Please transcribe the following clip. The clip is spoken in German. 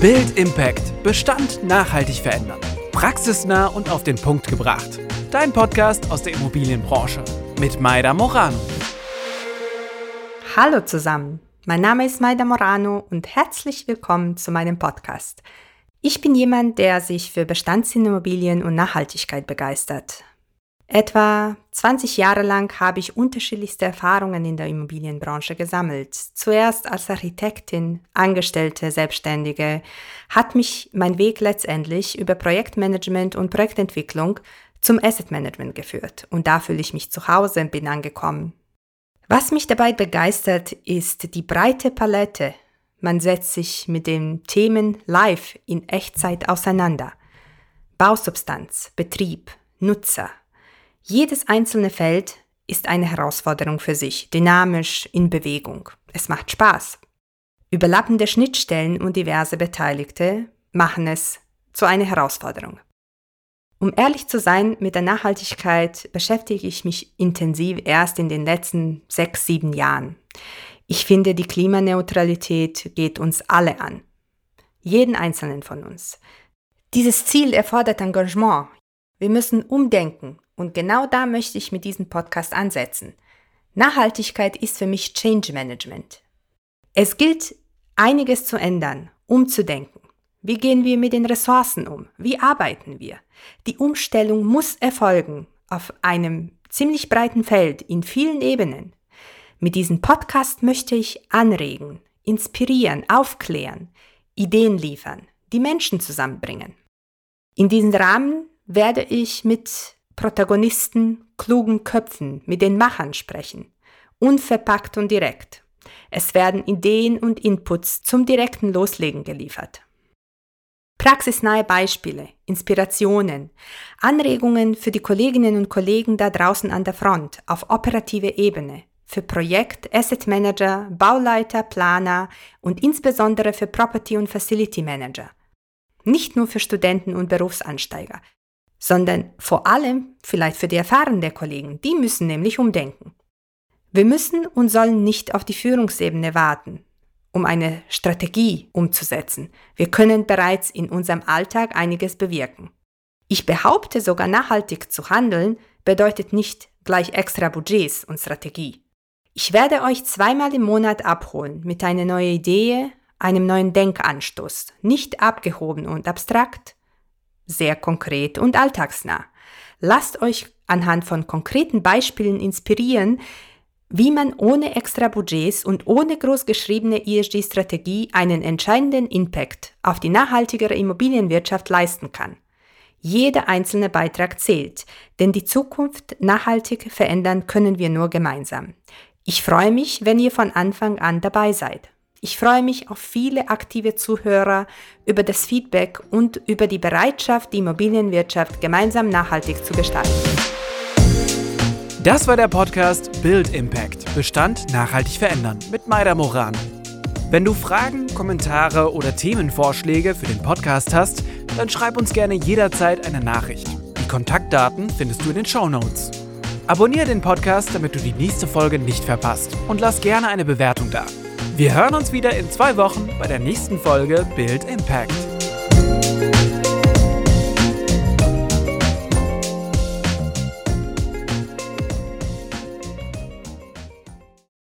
Build Impact. Bestand nachhaltig verändern. Praxisnah und auf den Punkt gebracht. Dein Podcast aus der Immobilienbranche. Mit Maida Morano. Hallo zusammen. Mein Name ist Maida Morano und herzlich willkommen zu meinem Podcast. Ich bin jemand, der sich für Bestandsimmobilien und Nachhaltigkeit begeistert. Etwa 20 Jahre lang habe ich unterschiedlichste Erfahrungen in der Immobilienbranche gesammelt. Zuerst als Architektin, Angestellte, Selbstständige, hat mich mein Weg letztendlich über Projektmanagement und Projektentwicklung zum Asset Management geführt. Und da fühle ich mich zu Hause und bin angekommen. Was mich dabei begeistert, ist die breite Palette. Man setzt sich mit den Themen live in Echtzeit auseinander. Bausubstanz, Betrieb, Nutzer, jedes einzelne Feld ist eine Herausforderung für sich, dynamisch, in Bewegung. Es macht Spaß. Überlappende Schnittstellen und diverse Beteiligte machen es zu einer Herausforderung. Um ehrlich zu sein, mit der Nachhaltigkeit beschäftige ich mich intensiv erst in den letzten sechs, sieben Jahren. Ich finde, die Klimaneutralität geht uns alle an. Jeden einzelnen von uns. Dieses Ziel erfordert Engagement. Wir müssen umdenken, und genau da möchte ich mit diesem Podcast ansetzen. Nachhaltigkeit ist für mich Change Management. Es gilt, einiges zu ändern, umzudenken. Wie gehen wir mit den Ressourcen um? Wie arbeiten wir? Die Umstellung muss erfolgen auf einem ziemlich breiten Feld in vielen Ebenen. Mit diesem Podcast möchte ich anregen, inspirieren, aufklären, Ideen liefern, die Menschen zusammenbringen. In diesem Rahmen werde ich mit Protagonisten, klugen Köpfen, mit den Machern sprechen. Unverpackt und direkt. Es werden Ideen und Inputs zum direkten Loslegen geliefert. Praxisnahe Beispiele, Inspirationen, Anregungen für die Kolleginnen und Kollegen da draußen an der Front auf operative Ebene, für Projekt, Asset Manager, Bauleiter, Planer und insbesondere für Property und Facility Manager. Nicht nur für Studenten und Berufsansteiger, sondern vor allem vielleicht für die erfahrenen Kollegen. Die müssen nämlich umdenken. Wir müssen und sollen nicht auf die Führungsebene warten, um eine Strategie umzusetzen. Wir können bereits in unserem Alltag einiges bewirken. Ich behaupte sogar nachhaltig zu handeln bedeutet nicht gleich extra Budgets und Strategie. Ich werde euch zweimal im Monat abholen mit einer neuen Idee, einem neuen Denkanstoß, nicht abgehoben und abstrakt, sehr konkret und alltagsnah. Lasst euch anhand von konkreten Beispielen inspirieren, wie man ohne extra Budgets und ohne großgeschriebene ESG-Strategie einen entscheidenden Impact auf die nachhaltigere Immobilienwirtschaft leisten kann. Jeder einzelne Beitrag zählt, denn die Zukunft nachhaltig verändern können wir nur gemeinsam. Ich freue mich, wenn ihr von Anfang an dabei seid. Ich freue mich auf viele aktive Zuhörer, über das Feedback und über die Bereitschaft, die Immobilienwirtschaft gemeinsam nachhaltig zu gestalten. Das war der Podcast Build Impact. Bestand nachhaltig verändern mit Maida Moran. Wenn du Fragen, Kommentare oder Themenvorschläge für den Podcast hast, dann schreib uns gerne jederzeit eine Nachricht. Die Kontaktdaten findest du in den Show Notes. Abonniere den Podcast, damit du die nächste Folge nicht verpasst und lass gerne eine Bewertung da. Wir hören uns wieder in zwei Wochen bei der nächsten Folge Build Impact.